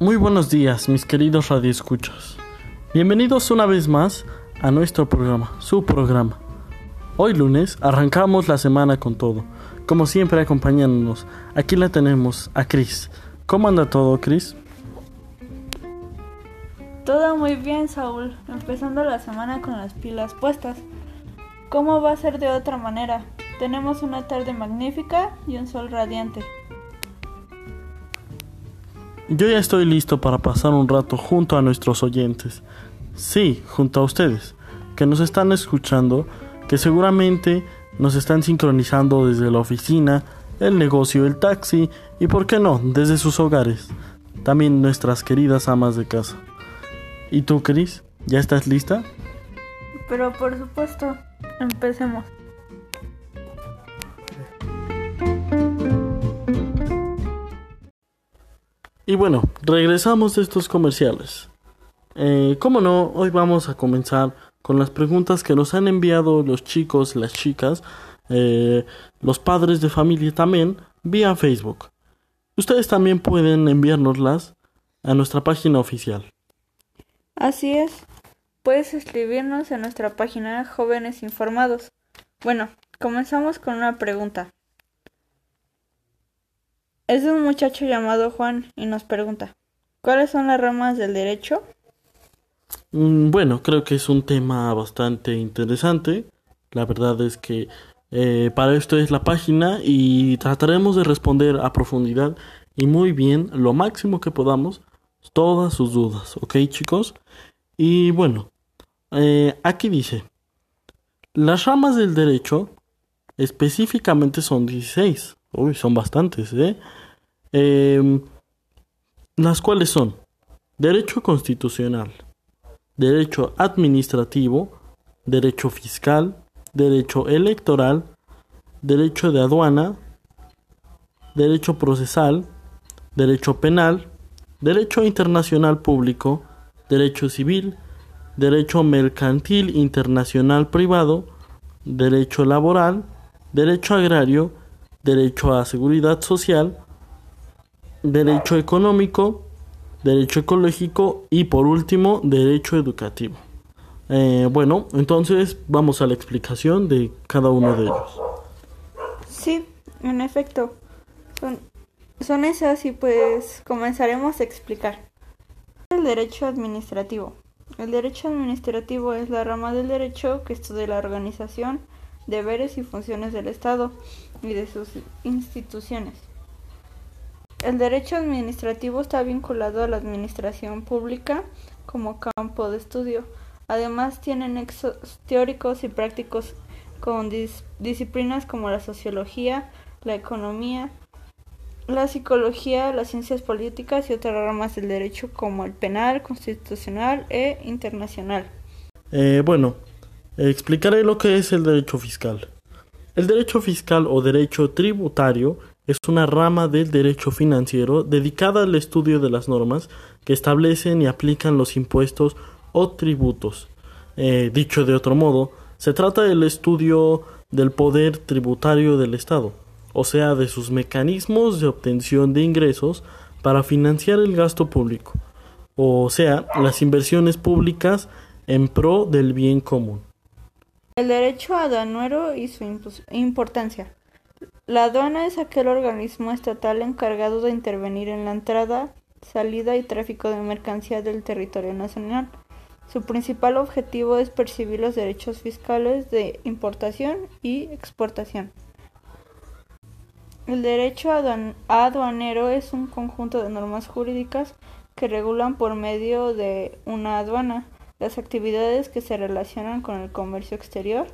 Muy buenos días, mis queridos radioescuchas. Bienvenidos una vez más a nuestro programa, su programa. Hoy lunes arrancamos la semana con todo. Como siempre acompañándonos, aquí la tenemos a Cris. ¿Cómo anda todo, Cris? Todo muy bien, Saúl. Empezando la semana con las pilas puestas. ¿Cómo va a ser de otra manera? Tenemos una tarde magnífica y un sol radiante. Yo ya estoy listo para pasar un rato junto a nuestros oyentes. Sí, junto a ustedes, que nos están escuchando, que seguramente nos están sincronizando desde la oficina, el negocio, el taxi y, por qué no, desde sus hogares. También nuestras queridas amas de casa. ¿Y tú, Cris? ¿Ya estás lista? Pero por supuesto, empecemos. Y bueno, regresamos de estos comerciales. Eh, como no, hoy vamos a comenzar con las preguntas que nos han enviado los chicos, las chicas, eh, los padres de familia también, vía Facebook. Ustedes también pueden enviárnoslas a nuestra página oficial. Así es. Puedes escribirnos en nuestra página Jóvenes Informados. Bueno, comenzamos con una pregunta. Es de un muchacho llamado Juan y nos pregunta, ¿cuáles son las ramas del derecho? Mm, bueno, creo que es un tema bastante interesante. La verdad es que eh, para esto es la página y trataremos de responder a profundidad y muy bien, lo máximo que podamos, todas sus dudas, ¿ok chicos? Y bueno, eh, aquí dice, las ramas del derecho específicamente son 16. Uy, son bastantes, ¿eh? Em, las cuales son derecho constitucional, derecho administrativo, derecho fiscal, derecho electoral, derecho de aduana, derecho procesal, derecho penal, derecho internacional público, derecho civil, derecho mercantil internacional privado, derecho laboral, derecho agrario, derecho a seguridad social, derecho económico, derecho ecológico y por último derecho educativo. Eh, bueno, entonces vamos a la explicación de cada uno de ellos. Sí, en efecto. Son, son esas y pues comenzaremos a explicar. El derecho administrativo. El derecho administrativo es la rama del derecho que estudia la organización, deberes y funciones del Estado y de sus instituciones. El derecho administrativo está vinculado a la administración pública como campo de estudio. Además, tiene nexos teóricos y prácticos con disciplinas como la sociología, la economía, la psicología, las ciencias políticas y otras ramas del derecho como el penal, constitucional e internacional. Eh, bueno, explicaré lo que es el derecho fiscal. El derecho fiscal o derecho tributario es una rama del derecho financiero dedicada al estudio de las normas que establecen y aplican los impuestos o tributos. Eh, dicho de otro modo, se trata del estudio del poder tributario del Estado, o sea, de sus mecanismos de obtención de ingresos para financiar el gasto público, o sea, las inversiones públicas en pro del bien común. El derecho aduanero y su importancia. La aduana es aquel organismo estatal encargado de intervenir en la entrada, salida y tráfico de mercancías del territorio nacional. Su principal objetivo es percibir los derechos fiscales de importación y exportación. El derecho aduanero es un conjunto de normas jurídicas que regulan por medio de una aduana las actividades que se relacionan con el comercio exterior,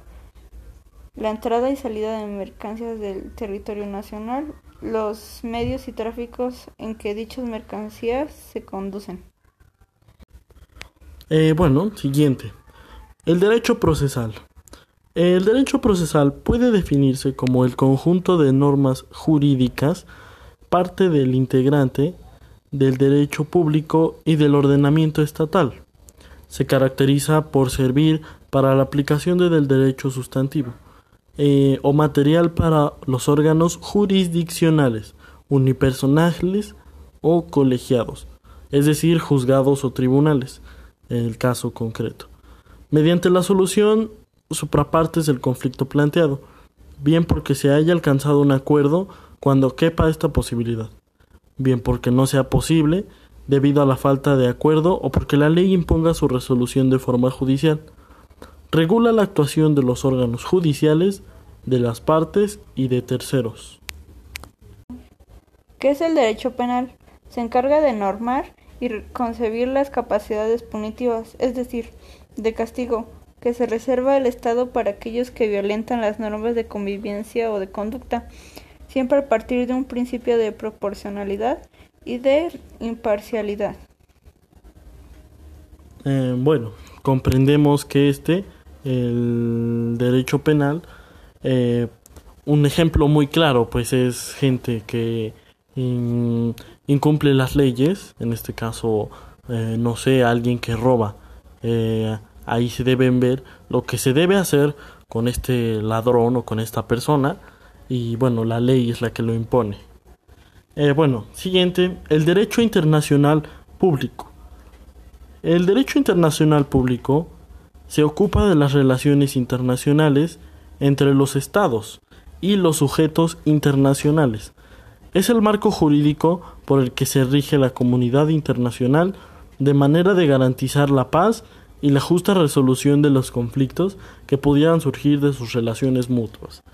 la entrada y salida de mercancías del territorio nacional, los medios y tráficos en que dichas mercancías se conducen. Eh, bueno, siguiente. El derecho procesal. El derecho procesal puede definirse como el conjunto de normas jurídicas, parte del integrante del derecho público y del ordenamiento estatal. Se caracteriza por servir para la aplicación del derecho sustantivo eh, o material para los órganos jurisdiccionales, unipersonales o colegiados. es decir, juzgados o tribunales, en el caso concreto, mediante la solución suprapartes del conflicto planteado, bien porque se haya alcanzado un acuerdo cuando quepa esta posibilidad, bien porque no sea posible debido a la falta de acuerdo o porque la ley imponga su resolución de forma judicial. Regula la actuación de los órganos judiciales, de las partes y de terceros. ¿Qué es el derecho penal? Se encarga de normar y concebir las capacidades punitivas, es decir, de castigo, que se reserva el Estado para aquellos que violentan las normas de convivencia o de conducta, siempre a partir de un principio de proporcionalidad y de imparcialidad. Eh, bueno, comprendemos que este, el derecho penal, eh, un ejemplo muy claro, pues es gente que incumple las leyes, en este caso, eh, no sé, alguien que roba. Eh, ahí se deben ver lo que se debe hacer con este ladrón o con esta persona y bueno, la ley es la que lo impone. Eh, bueno, siguiente, el derecho internacional público. El derecho internacional público se ocupa de las relaciones internacionales entre los estados y los sujetos internacionales es el marco jurídico por el que se rige la comunidad internacional de manera de garantizar la paz y la justa resolución de los conflictos que pudieran surgir de sus relaciones mutuas.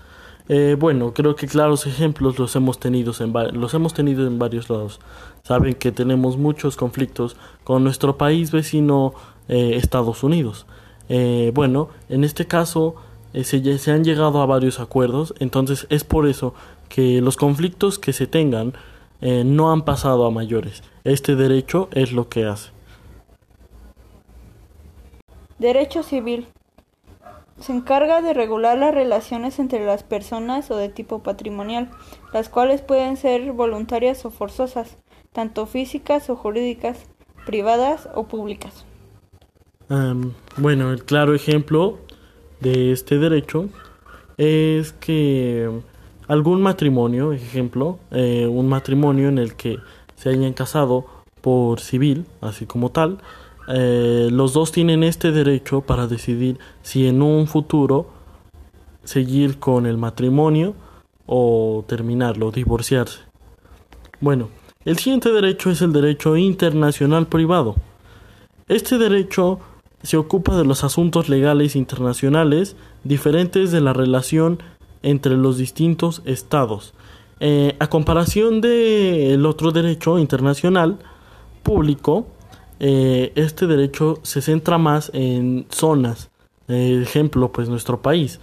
Eh, bueno, creo que claros ejemplos los hemos tenido en los hemos tenido en varios lados. Saben que tenemos muchos conflictos con nuestro país vecino eh, Estados Unidos. Eh, bueno, en este caso se, se han llegado a varios acuerdos, entonces es por eso que los conflictos que se tengan eh, no han pasado a mayores. Este derecho es lo que hace. Derecho civil. Se encarga de regular las relaciones entre las personas o de tipo patrimonial, las cuales pueden ser voluntarias o forzosas, tanto físicas o jurídicas, privadas o públicas. bueno, el claro ejemplo de este derecho es que algún matrimonio, ejemplo, eh, un matrimonio en el que se hayan casado por civil, así como tal, eh, los dos tienen este derecho para decidir si en un futuro seguir con el matrimonio o terminarlo, divorciarse. Bueno, el siguiente derecho es el derecho internacional privado. Este derecho se ocupa de los asuntos legales internacionales diferentes de la relación entre los distintos estados. Eh, a comparación del otro derecho internacional público, eh, este derecho se centra más en zonas. ejemplo, pues nuestro país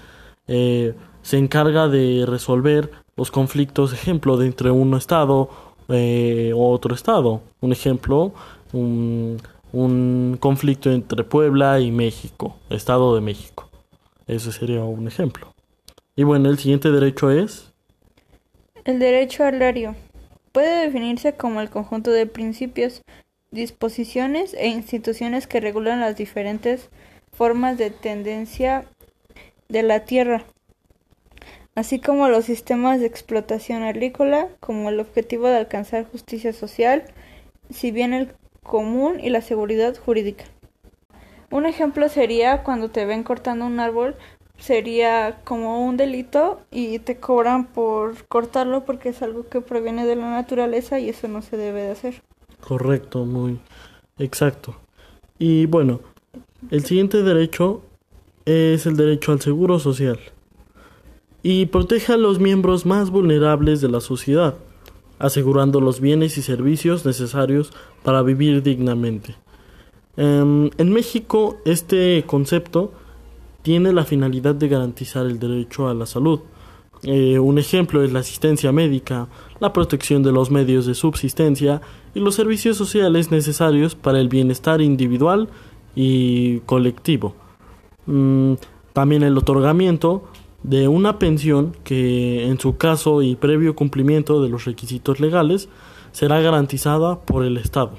eh, se encarga de resolver los conflictos, ejemplo, de entre un estado o otro estado. Un ejemplo, un, un conflicto entre Puebla y México, Estado de México. Ese sería un ejemplo. Y bueno, el siguiente derecho es... El derecho agrario. Puede definirse como el conjunto de principios, disposiciones e instituciones que regulan las diferentes formas de tendencia de la tierra, así como los sistemas de explotación agrícola, como el objetivo de alcanzar justicia social, si bien el común y la seguridad jurídica. Un ejemplo sería cuando te ven cortando un árbol sería como un delito y te cobran por cortarlo porque es algo que proviene de la naturaleza y eso no se debe de hacer. Correcto, muy exacto. Y bueno, el siguiente derecho es el derecho al seguro social y protege a los miembros más vulnerables de la sociedad, asegurando los bienes y servicios necesarios para vivir dignamente. Em, en México este concepto tiene la finalidad de garantizar el derecho a la salud. Eh, un ejemplo es la asistencia médica, la protección de los medios de subsistencia y los servicios sociales necesarios para el bienestar individual y colectivo. Mm, también el otorgamiento de una pensión que en su caso y previo cumplimiento de los requisitos legales será garantizada por el Estado.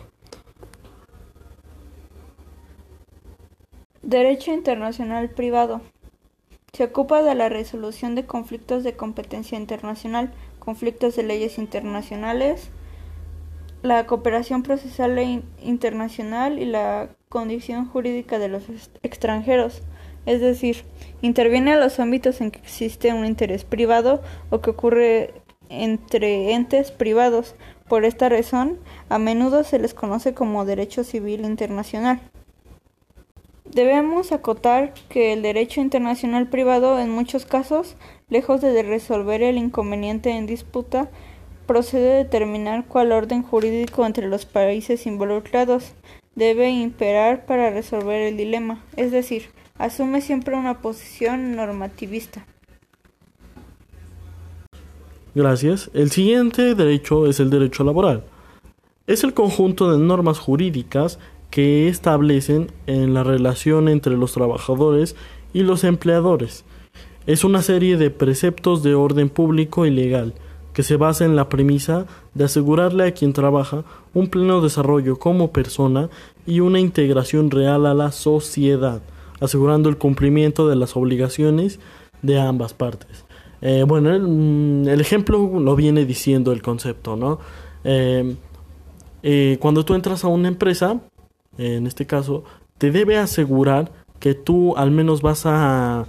Derecho internacional privado. Se ocupa de la resolución de conflictos de competencia internacional, conflictos de leyes internacionales, la cooperación procesal e internacional y la condición jurídica de los extranjeros, es decir, interviene a los ámbitos en que existe un interés privado o que ocurre entre entes privados. Por esta razón, a menudo se les conoce como derecho civil internacional. Debemos acotar que el derecho internacional privado en muchos casos, lejos de resolver el inconveniente en disputa, procede determinar cuál orden jurídico entre los países involucrados debe imperar para resolver el dilema, es decir, asume siempre una posición normativista. Gracias. El siguiente derecho es el derecho laboral. Es el conjunto de normas jurídicas que establecen en la relación entre los trabajadores y los empleadores. Es una serie de preceptos de orden público y legal que se basa en la premisa de asegurarle a quien trabaja un pleno desarrollo como persona y una integración real a la sociedad, asegurando el cumplimiento de las obligaciones de ambas partes. Eh, bueno, mm, el, ejemplo lo viene diciendo el concepto, ¿no? Eh, eh, cuando tú entras a una empresa, en este caso, te debe asegurar que tú al menos vas a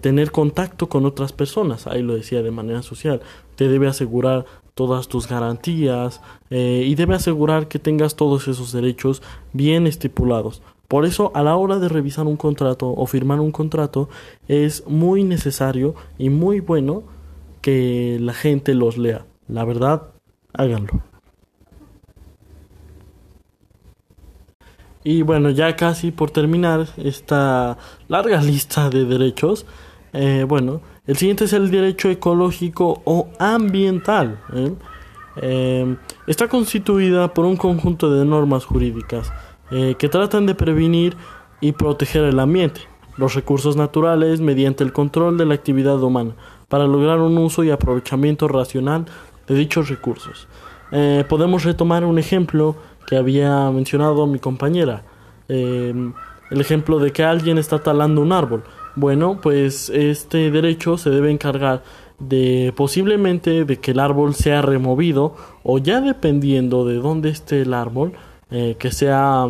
tener contacto con otras personas, ahí lo decía de manera social, te debe asegurar todas tus garantías y debe asegurar que tengas todos esos derechos bien estipulados. Por eso, a la hora de revisar un contrato o firmar un contrato, es muy necesario y muy bueno que la gente los lea. La verdad, háganlo. Y bueno, ya casi por terminar esta larga lista de derechos, eh, bueno, el siguiente es el derecho ecológico o ambiental. ¿eh? Eh, está constituida por un conjunto de normas jurídicas que tratan de prevenir y proteger el ambiente, los recursos naturales mediante el control de la actividad humana, para lograr un uso y aprovechamiento racional de dichos recursos. Eh, podemos retomar un ejemplo que había mencionado mi compañera, eh, el ejemplo de que alguien está talando un árbol. Bueno, pues este derecho se debe encargar de posiblemente de que el árbol sea removido o ya dependiendo de dónde esté el árbol, eh, que sea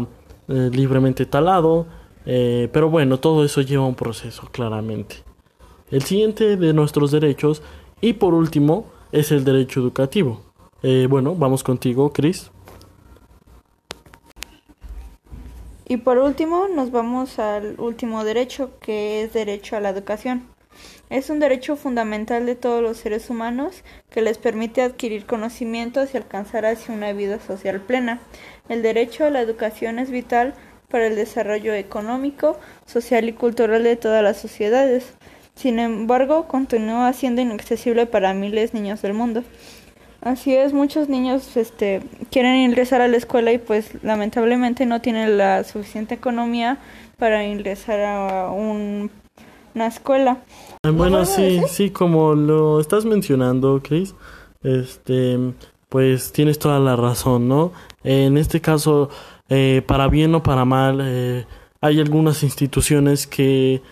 eh, libremente talado, pero bueno, todo eso lleva un proceso, claramente. El siguiente de nuestros derechos, y por último, es el derecho educativo. Bueno, vamos contigo, Chris. Y por último, nos vamos al último derecho, que es derecho a la educación. Es un derecho fundamental de todos los seres humanos que les permite adquirir conocimientos y alcanzar hacia una vida social plena. El derecho a la educación es vital para el desarrollo económico, social y cultural de todas las sociedades. Sin embargo, continúa siendo inaccesible para miles de niños del mundo. Así es, muchos niños este, quieren ingresar a la escuela y pues lamentablemente no tienen la suficiente economía para ingresar a un una escuela. Bueno, sí, sí, como lo estás mencionando, Chris, este, pues tienes toda la razón, ¿no? En este caso, eh, para bien o para mal, eh, hay algunas instituciones que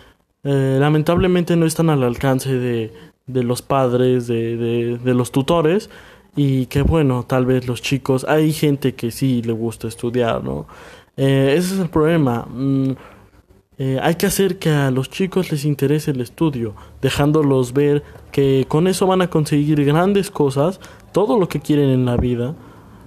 eh, lamentablemente no están al alcance de, de los padres, de, de, de, los tutores, y que bueno, tal vez los chicos, hay gente que sí le gusta estudiar, ¿no? ese es el problema. Mm, eh, hay que hacer que a los chicos les interese el estudio, dejándolos ver que con eso van a conseguir grandes cosas, todo lo que quieren en la vida,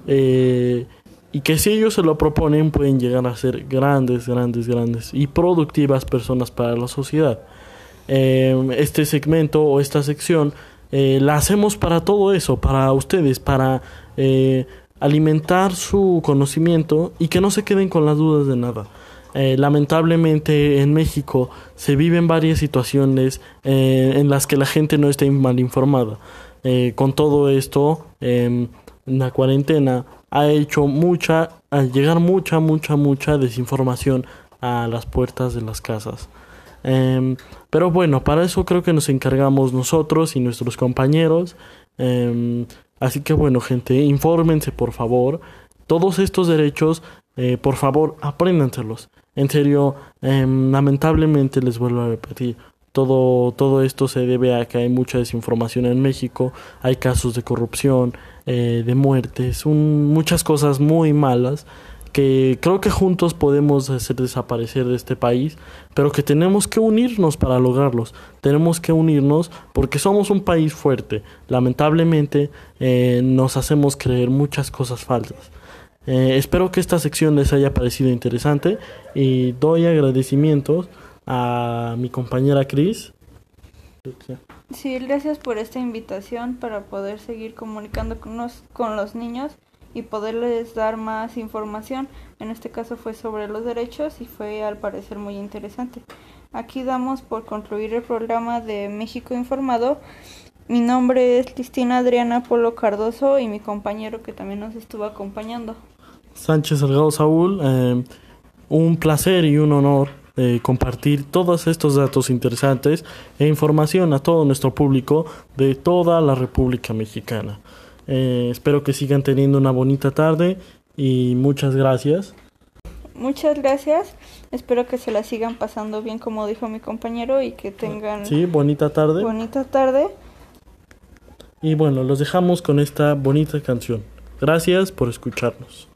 eh, y que si ellos se lo proponen pueden llegar a ser grandes, grandes, grandes y productivas personas para la sociedad. Eh, este segmento o esta sección la hacemos para todo eso, para ustedes, para alimentar su conocimiento y que no se queden con las dudas de nada. Eh, lamentablemente en México se viven varias situaciones eh, en las que la gente no está mal informada. Eh, con todo esto, em, la cuarentena ha hecho mucha, llegar mucha, mucha, mucha desinformación a las puertas de las casas. Em, pero bueno, para eso creo que nos encargamos nosotros y nuestros compañeros. Em, así que bueno, gente, infórmense por favor. Todos estos derechos, por favor, apréndanselos. En serio, em, lamentablemente les vuelvo a repetir, Todo, todo esto se debe a que hay mucha desinformación en México, hay casos de corrupción, eh, de muertes, un, muchas cosas muy malas que creo que juntos podemos hacer desaparecer de este país, pero que tenemos que unirnos para lograrlos. Tenemos que unirnos porque somos un país fuerte. Lamentablemente eh, nos hacemos creer muchas cosas falsas. Eh, espero que esta sección les haya parecido interesante y doy agradecimientos a mi compañera Cris. Sí, gracias por esta invitación para poder seguir comunicando con los, con los niños y poderles dar más información. En este caso fue sobre los derechos y fue al parecer muy interesante. Aquí damos por concluir el programa de México Informado. Mi nombre es Cristina Adriana Polo Cardoso y mi compañero que también nos estuvo acompañando. Sánchez Salgado Saúl, eh, un placer y un honor eh, compartir todos estos datos interesantes e información a todo nuestro público de toda la República Mexicana. Eh, espero que sigan teniendo una bonita tarde y muchas gracias. Muchas gracias. Espero que se la sigan pasando bien como dijo mi compañero y que tengan Sí, bonita tarde. bonita tarde. Y bueno, los dejamos con esta bonita canción. Gracias por escucharnos.